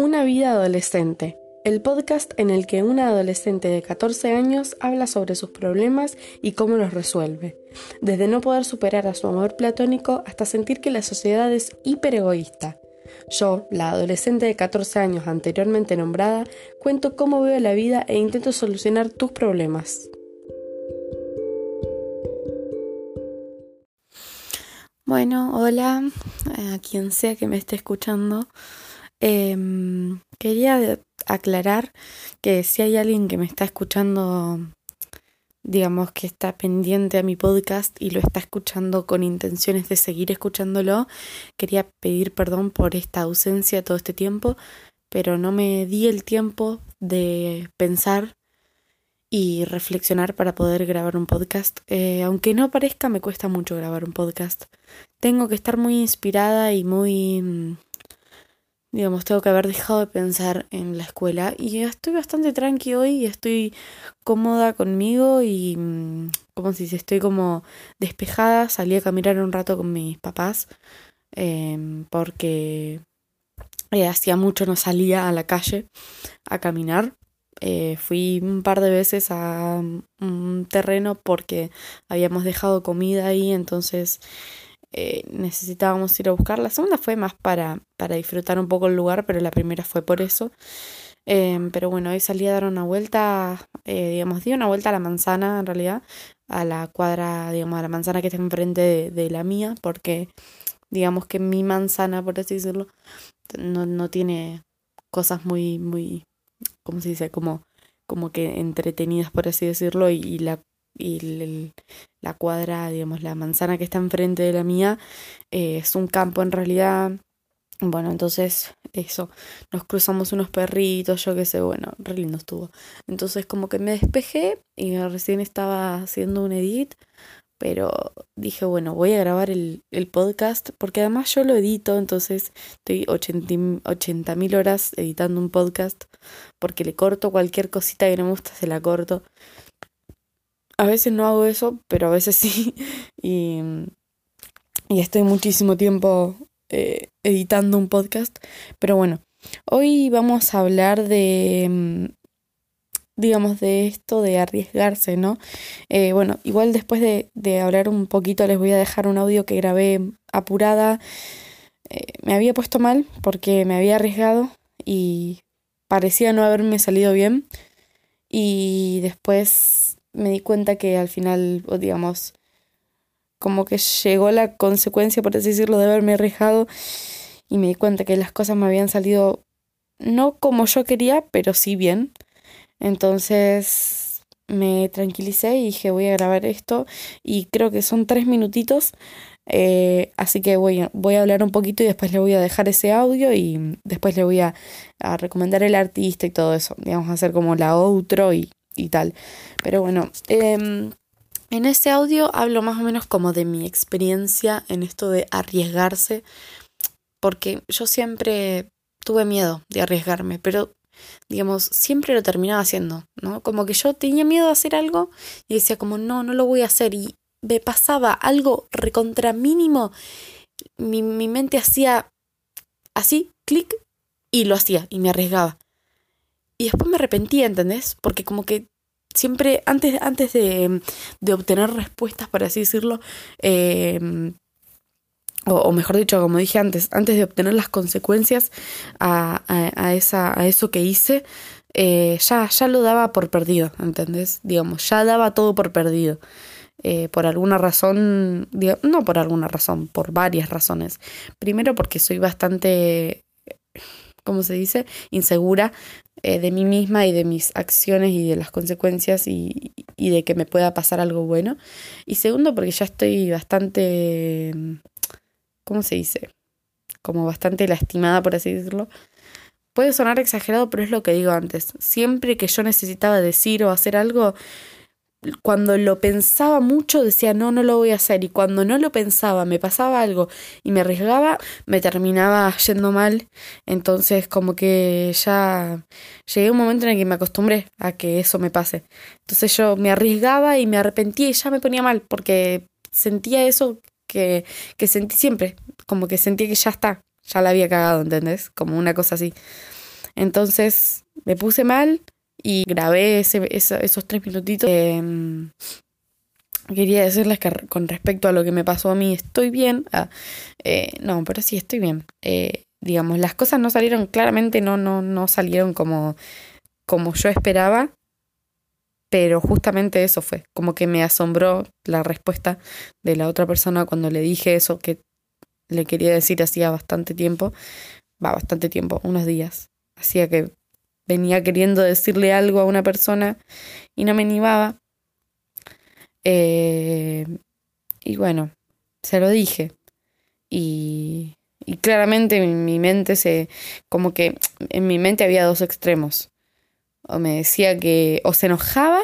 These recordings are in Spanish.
Una vida adolescente, el podcast en el que una adolescente de 14 años habla sobre sus problemas y cómo los resuelve, desde no poder superar a su amor platónico hasta sentir que la sociedad es hiperegoísta. Yo, la adolescente de 14 años anteriormente nombrada, cuento cómo veo la vida e intento solucionar tus problemas. Bueno, hola a quien sea que me esté escuchando. Em, quería aclarar que si hay alguien que me está escuchando, digamos que está pendiente a mi podcast y lo está escuchando con intenciones de seguir escuchándolo, quería pedir perdón por esta ausencia todo este tiempo, pero no me di el tiempo de pensar y reflexionar para poder grabar un podcast. Eh, aunque no parezca, me cuesta mucho grabar un podcast. Tengo que estar muy inspirada y muy mm, digamos, tengo que haber dejado de pensar en la escuela. Y estoy bastante tranqui hoy y estoy cómoda conmigo y mm, como si estoy como despejada, salí a caminar un rato con mis papás em, porque eh, hacía mucho no salía a la calle a caminar. Eh, fui un par de veces a un terreno porque habíamos dejado comida ahí, entonces eh, necesitábamos ir a buscar. La segunda fue más para, para disfrutar un poco el lugar, pero la primera fue por eso. Em, pero bueno, hoy salí a dar una vuelta, eh, digamos, di una vuelta a la manzana en realidad, a la cuadra, digamos, a la manzana que está enfrente de, la mía, porque digamos que mi manzana, por así decirlo, no, no tiene cosas muy, muy, ¿cómo se dice? Como, como que entretenidas, por así decirlo, y, y la y la cuadra, digamos, la manzana que está enfrente de la mía eh, es un campo en realidad. Bueno, entonces eso, nos cruzamos unos perritos, yo qué sé, bueno, re lindo estuvo. Entonces como que me despejé y recién estaba haciendo un edit, pero dije, bueno, voy a grabar el, el podcast porque además yo lo edito, entonces estoy 80 mil horas editando un podcast porque le corto cualquier cosita que no me gusta, se la corto. A veces no hago eso, pero a veces sí. Y, y estoy muchísimo tiempo eh, editando un podcast. Pero bueno, hoy vamos a hablar de, mm, digamos, de esto de arriesgarse, ¿no? Eh, bueno, igual después de, de, hablar un poquito les voy a dejar un audio que grabé apurada. Eh, me había puesto mal porque me había arriesgado y parecía no haberme salido bien. Y después me di cuenta que al final, digamos, como que llegó la consecuencia, por así decirlo, de haberme arriesgado y me di cuenta que las cosas me habían salido no como yo quería, pero sí bien. Entonces me tranquilicé y dije voy a grabar esto y creo que son tres minutitos. Eh, así que voy, voy a hablar un poquito y después le voy a dejar ese audio y después le voy a, a recomendar el artista y todo eso. Digamos, hacer como la outro y, y tal. Pero bueno, em, en este audio hablo más o menos como de mi experiencia en esto de arriesgarse, porque yo siempre tuve miedo de arriesgarme, pero digamos, siempre lo terminaba haciendo, ¿no? Como que yo tenía miedo de hacer algo y decía como, no, no lo voy a hacer y me pasaba algo recontra mínimo, mi, mi mente hacía así, clic, y lo hacía y me arriesgaba. Y después me arrepentía, ¿entendés? Porque como que siempre, antes, antes de, de obtener respuestas, por así decirlo, eh, o, mejor dicho, como dije antes, antes de obtener las consecuencias a, a, esa, a eso que hice, eh, ya, ya lo daba por perdido, ¿entendés? Digamos, ya daba todo por perdido. Eh, por alguna razón, no por alguna razón, por varias razones. Primero porque soy bastante, ¿cómo se dice? Insegura eh, de mí misma y de mis acciones y de las consecuencias y, y, de que me pueda pasar algo bueno. Y segundo, porque ya estoy bastante, ¿cómo se dice? Como bastante lastimada, por así decirlo. Puede sonar exagerado, pero es lo que digo antes. Siempre que yo necesitaba decir o hacer algo, cuando lo pensaba mucho decía no, no lo voy a hacer y cuando no lo pensaba me pasaba algo y me arriesgaba me terminaba yendo mal. Entonces como que ya llegué a un momento en el que me acostumbré a que eso me pase. Entonces yo me arriesgaba y me arrepentía y ya me ponía mal porque sentía eso que, que sentí siempre como que sentía que ya está ya la había cagado ¿entendés? como una cosa así. Entonces me puse mal y grabé esos tres minutitos. Em, quería decirles que con respecto a lo que me pasó a mí, estoy bien. Ah, eh, no, pero sí, estoy bien. Eh, digamos, las cosas no salieron, claramente no, no, no salieron como, como yo esperaba. Pero justamente eso fue, como que me asombró la respuesta de la otra persona cuando le dije eso que le quería decir hacía bastante tiempo, va, bastante tiempo, unos días. Hacía que venía queriendo decirle algo a una persona y no me animaba. Eh, y bueno, se lo dije. Y, y claramente en mi mente se, como que en mi mente había dos extremos. O me decía que o se enojaba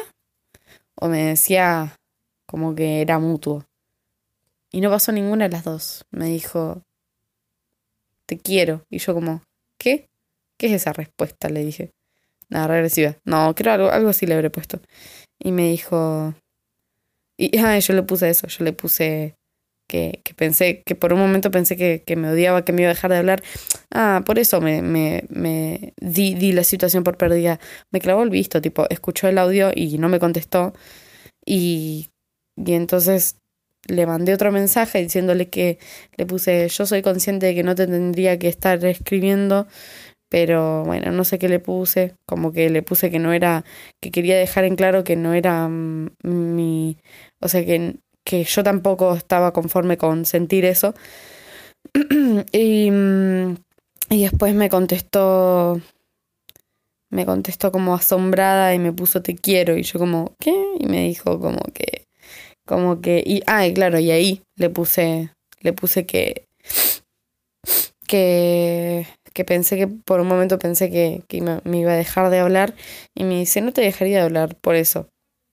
o me decía como que era mutuo. Y no pasó ninguna de las dos. Me dijo, te quiero. Y yo como, ¿qué? ¿Qué es esa respuesta? Le dije. Nada, regresiva. No, creo algo, algo así le habré puesto. Y me dijo... Y ah, yo le puse eso, yo le puse que, que pensé, que por un momento pensé que, que, me odiaba, que me iba a dejar de hablar. Ah, por eso me, me, me di, di la situación por perdida. Me clavó el visto, tipo, escuchó el audio y no me contestó. Y, y entonces le mandé otro mensaje diciéndole que le puse, yo soy consciente de que no te tendría que estar escribiendo, pero bueno, no sé qué le puse, como que le puse que no era, que quería dejar en claro que no era mm, mi, o sea, que que yo tampoco estaba conforme con sentir eso. y, mm, y después me contestó, me contestó como asombrada y me puso te quiero y yo como, ¿qué? Y me dijo como que, como que, y, ah, claro, y ahí le puse, le puse que, que, que pensé que por un momento pensé que, que me, iba a dejar de hablar y me dice, no te dejaría de hablar por eso.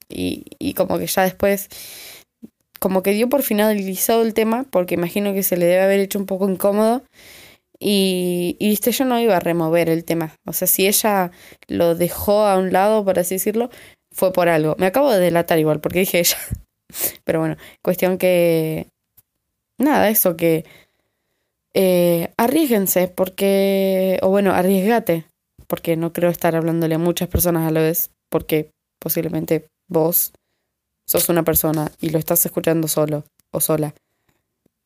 Y, y como que ya después como que dio por finalizado el tema, porque imagino que se le debe haber hecho un poco incómodo. Y, y viste, yo no iba a remover el tema. O sea, si ella lo dejó a un lado, por así decirlo, fue por algo. Me acabo de delatar igual, porque dije ella. Pero bueno, cuestión que. Nada, eso que. Eh, arriesguense, porque. O bueno, arriesgate. Porque no creo estar hablándole a muchas personas a la vez, porque posiblemente vos sos una persona y lo estás escuchando solo o sola.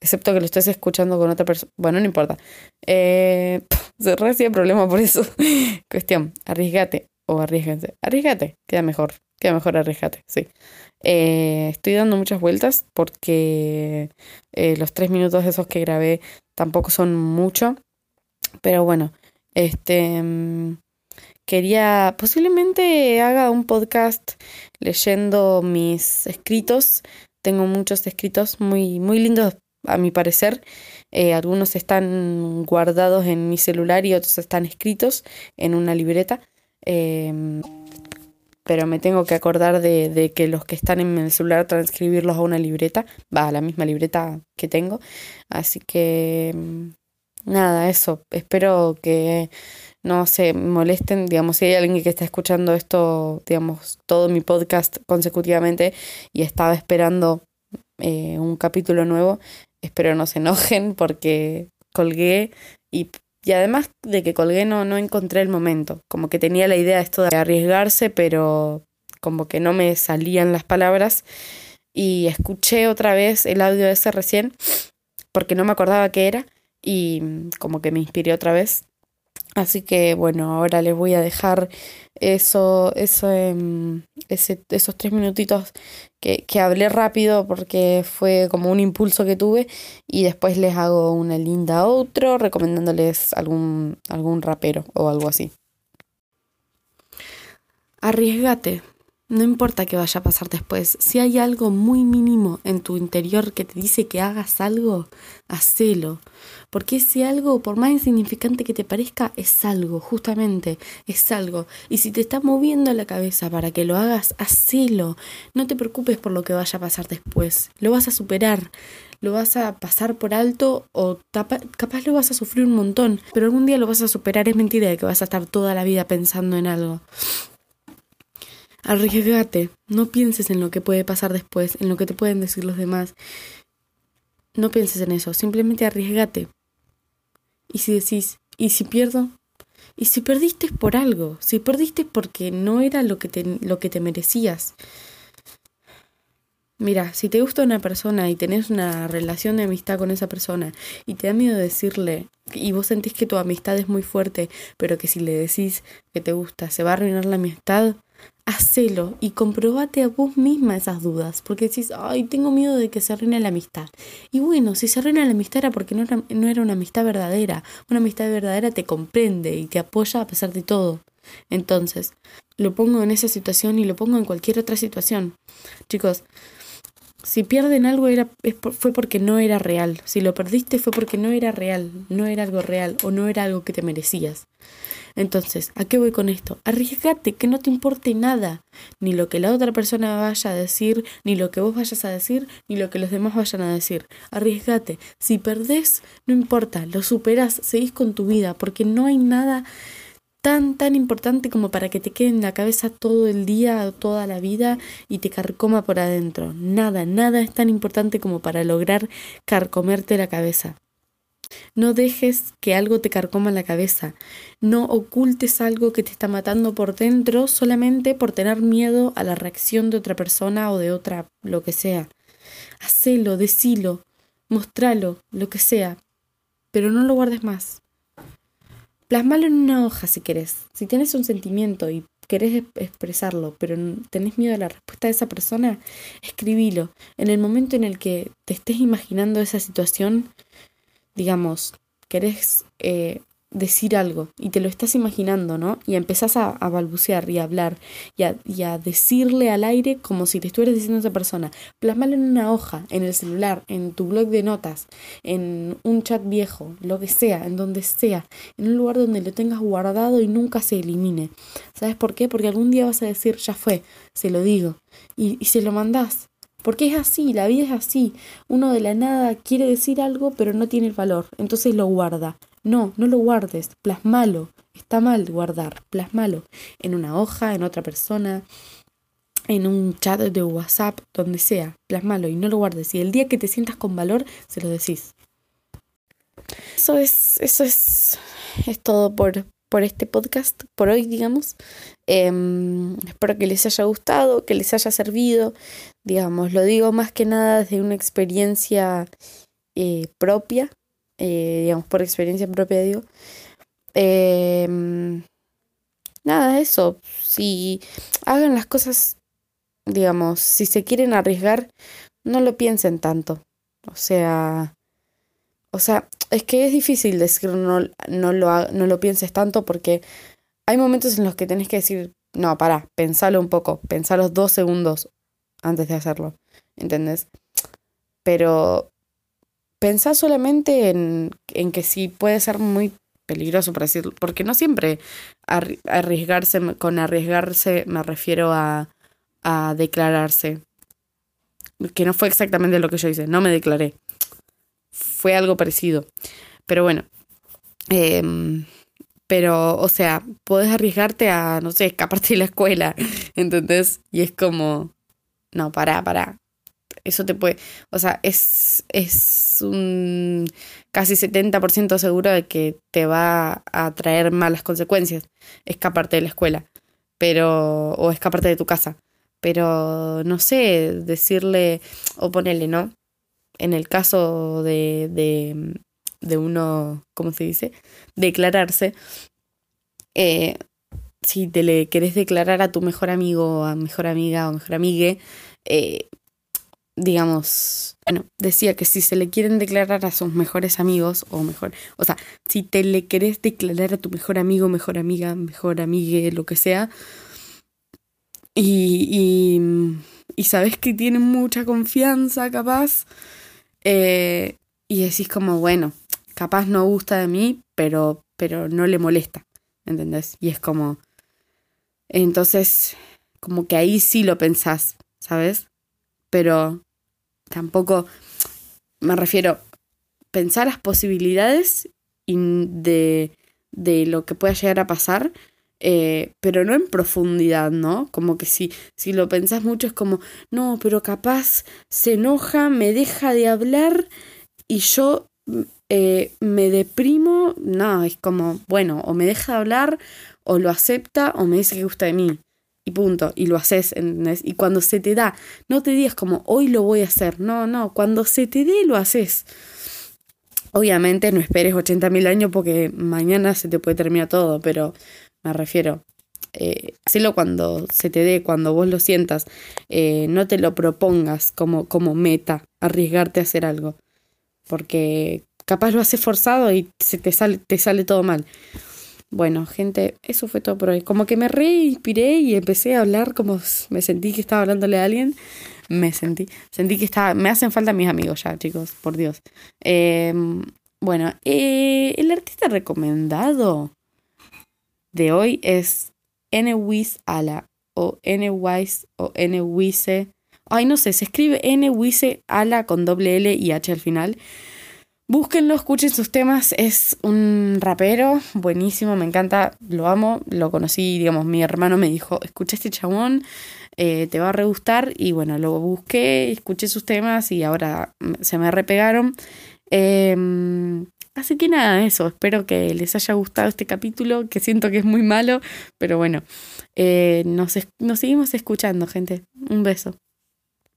Excepto que lo estés escuchando con otra persona. Bueno, no importa. Eh, se recibe problema por eso. Cuestión, arriesgate o arriesguense. Arriesgate, queda mejor. Queda mejor arriesgate, sí. Eh, estoy dando muchas vueltas porque eh, los tres minutos esos que grabé tampoco son mucho. Pero bueno, este... Mm, quería, posiblemente haga un podcast leyendo mis escritos. Tengo muchos escritos muy, muy lindos a mi parecer. Eh, algunos están guardados en mi celular y otros están escritos en una libreta. Eh, pero me tengo que acordar de, que los que están en el celular transcribirlos a una libreta, va a la misma libreta que tengo. Así que mm, nada, eso. Espero que no se molesten, digamos, si hay alguien que está escuchando esto, digamos, todo mi podcast consecutivamente y estaba esperando eh, un capítulo nuevo, espero no se enojen porque colgué y, y además de que colgué no, no encontré el momento, como que tenía la idea de esto de arriesgarse, pero como que no me salían las palabras. Y escuché otra vez el audio ese recién porque no me acordaba qué era y como que me inspiré otra vez Así que bueno, ahora les voy a dejar eso, eso ese, esos tres minutitos que, que hablé rápido porque fue como un impulso que tuve y después les hago una linda outro recomendándoles algún, algún rapero o algo así. Arriesgate. No importa qué vaya a pasar después, si hay algo muy mínimo en tu interior que te dice que hagas algo, hacelo. Porque ese algo, por más insignificante que te parezca, es algo, justamente, es algo. Y si te está moviendo la cabeza para que lo hagas, hacelo. No te preocupes por lo que vaya a pasar después. Lo vas a superar, lo vas a pasar por alto o capaz lo vas a sufrir un montón, pero algún día lo vas a superar. Es mentira de que vas a estar toda la vida pensando en algo. Arriesgate, no pienses en lo que puede pasar después, en lo que te pueden decir los demás. No pienses en eso, simplemente arriesgate. Y si decís, ¿y si pierdo? Y si perdiste por algo, si perdiste porque no era lo que te, lo que te merecías. Mira, si te gusta una persona y tenés una relación de amistad con esa persona y te da miedo decirle y vos sentís que tu amistad es muy fuerte, pero que si le decís que te gusta se va a arruinar la amistad, hacelo y comprobate a vos misma esas dudas, porque decís, ay, tengo miedo de que se arruine la amistad. Y bueno, si se arruina la amistad era porque no era, no era una amistad verdadera. Una amistad verdadera te comprende y te apoya a pesar de todo. Entonces, lo pongo en esa situación y lo pongo en cualquier otra situación. Chicos, si pierden algo era, fue porque no era real. Si lo perdiste fue porque no era real, no era algo real o no era algo que te merecías. Entonces, ¿a qué voy con esto? Arriesgate, que no te importe nada, ni lo que la otra persona vaya a decir, ni lo que vos vayas a decir, ni lo que los demás vayan a decir. Arriesgate. Si perdés, no importa, lo superas, seguís con tu vida, porque no hay nada tan, tan importante como para que te quede en la cabeza todo el día, toda la vida y te carcoma por adentro. Nada, nada es tan importante como para lograr carcomerte la cabeza. No dejes que algo te carcoma la cabeza. No ocultes algo que te está matando por dentro solamente por tener miedo a la reacción de otra persona o de otra, lo que sea. Hacelo, decilo, mostralo, lo que sea. Pero no lo guardes más. Plasmalo en una hoja si querés. Si tienes un sentimiento y querés expresarlo, pero tenés miedo a la respuesta de esa persona, escribilo. En el momento en el que te estés imaginando esa situación, digamos, querés eh, decir algo y te lo estás imaginando, ¿no? Y empezás a, balbucear y a hablar y a, decirle al aire como si te estuvieras diciendo a esa persona. Plasmalo en una hoja, en el celular, en tu blog de notas, en un chat viejo, lo que sea, en donde sea, en un lugar donde lo tengas guardado y nunca se elimine. ¿Sabes por qué? Porque algún día vas a decir, ya fue, se lo digo, y, y se lo mandás. Porque es así, la vida es así. Uno de la nada quiere decir algo, pero no tiene el valor, entonces lo guarda. No, no lo guardes, plasmalo. Está mal guardar, plasmalo. En una hoja, en otra persona, en un chat de WhatsApp, donde sea, plasmalo y no lo guardes. Y el día que te sientas con valor, se lo decís. Eso es, eso es, es todo por, por este podcast, por hoy, digamos. Em, espero que les haya gustado, que les haya servido. Digamos, lo digo más que nada desde una experiencia eh, propia, eh, digamos, por experiencia propia, digo. Em, nada, eso. Si hagan las cosas, digamos, si se quieren arriesgar, no lo piensen tanto. O sea, o sea, es que es difícil decir no, no, lo, no lo pienses tanto porque hay momentos en los que tenés que decir, no, pará, pensalo un poco, pensalo dos segundos antes de hacerlo, ¿entendés? Pero pensá solamente en, en que sí puede ser muy peligroso, por decirlo, porque no siempre arriesgarse, con arriesgarse me refiero a, a declararse, que no fue exactamente lo que yo hice, no me declaré, fue algo parecido. Pero bueno, em, pero, o sea, puedes arriesgarte a, no sé, escaparte de la escuela, ¿entendés? Y es como, no, para para Eso te puede, o sea, es, es un casi 70% seguro de que te va a traer malas consecuencias escaparte de la escuela, pero, o escaparte de tu casa. Pero, no sé, decirle, o ponerle, ¿no? en el caso de, de, de uno, ¿cómo se dice? Declararse, eh, si te le querés declarar a tu mejor amigo, a mejor amiga o mejor amigue, eh, digamos, bueno, decía que si se le quieren declarar a sus mejores amigos o mejor, o sea, si te le querés declarar a tu mejor amigo, mejor amiga, mejor amigue, lo que sea, y, y, sabes que tienen mucha confianza, capaz, eh, y decís como, bueno, capaz no gusta de mí, pero, pero no le molesta, ¿entendés? Y es como, entonces, como que ahí sí lo pensás, ¿sabes? Pero tampoco, me refiero, pensar las posibilidades de, de lo que pueda llegar a pasar, eh, pero no en profundidad, ¿no? Como que si, si lo pensás mucho es como, no, pero capaz se enoja, me deja de hablar y yo Eh, me deprimo, no, es como, bueno, o me deja de hablar, o lo acepta, o me dice que gusta de mí. Y punto, y lo haces. Y cuando se te da, no te digas como, hoy lo voy a hacer, no, no, cuando se te dé, lo haces. Obviamente no esperes 80.000 años porque mañana se te puede terminar todo, pero me refiero, eh, cuando se te dé, cuando vos lo sientas. Eh, no te lo propongas como, como meta, arriesgarte a hacer algo. Porque capaz lo haces forzado y se te sale, te sale todo mal. Bueno, gente, eso fue todo por hoy. Como que me reinspiré y empecé a hablar como me sentí que estaba hablándole a alguien. Me sentí, sentí que estaba, me hacen falta mis amigos ya, chicos, por Dios. Em, bueno, eh, el artista recomendado de hoy es N-Wiz Ala o N-Wise o N-Wise. Ay, no sé, se escribe N-Wise Ala con doble L y H al final. Búsquenlo, escuchen sus temas. Es un rapero buenísimo, me encanta, lo amo. Lo conocí, digamos, mi hermano me dijo: Escucha este chabón, eh, te va a re gustar. Y bueno, lo busqué, escuché sus temas y ahora se me repegaron. Em, así que nada, eso. Espero que les haya gustado este capítulo, que siento que es muy malo, pero bueno, eh, nos, nos seguimos escuchando, gente. Un beso.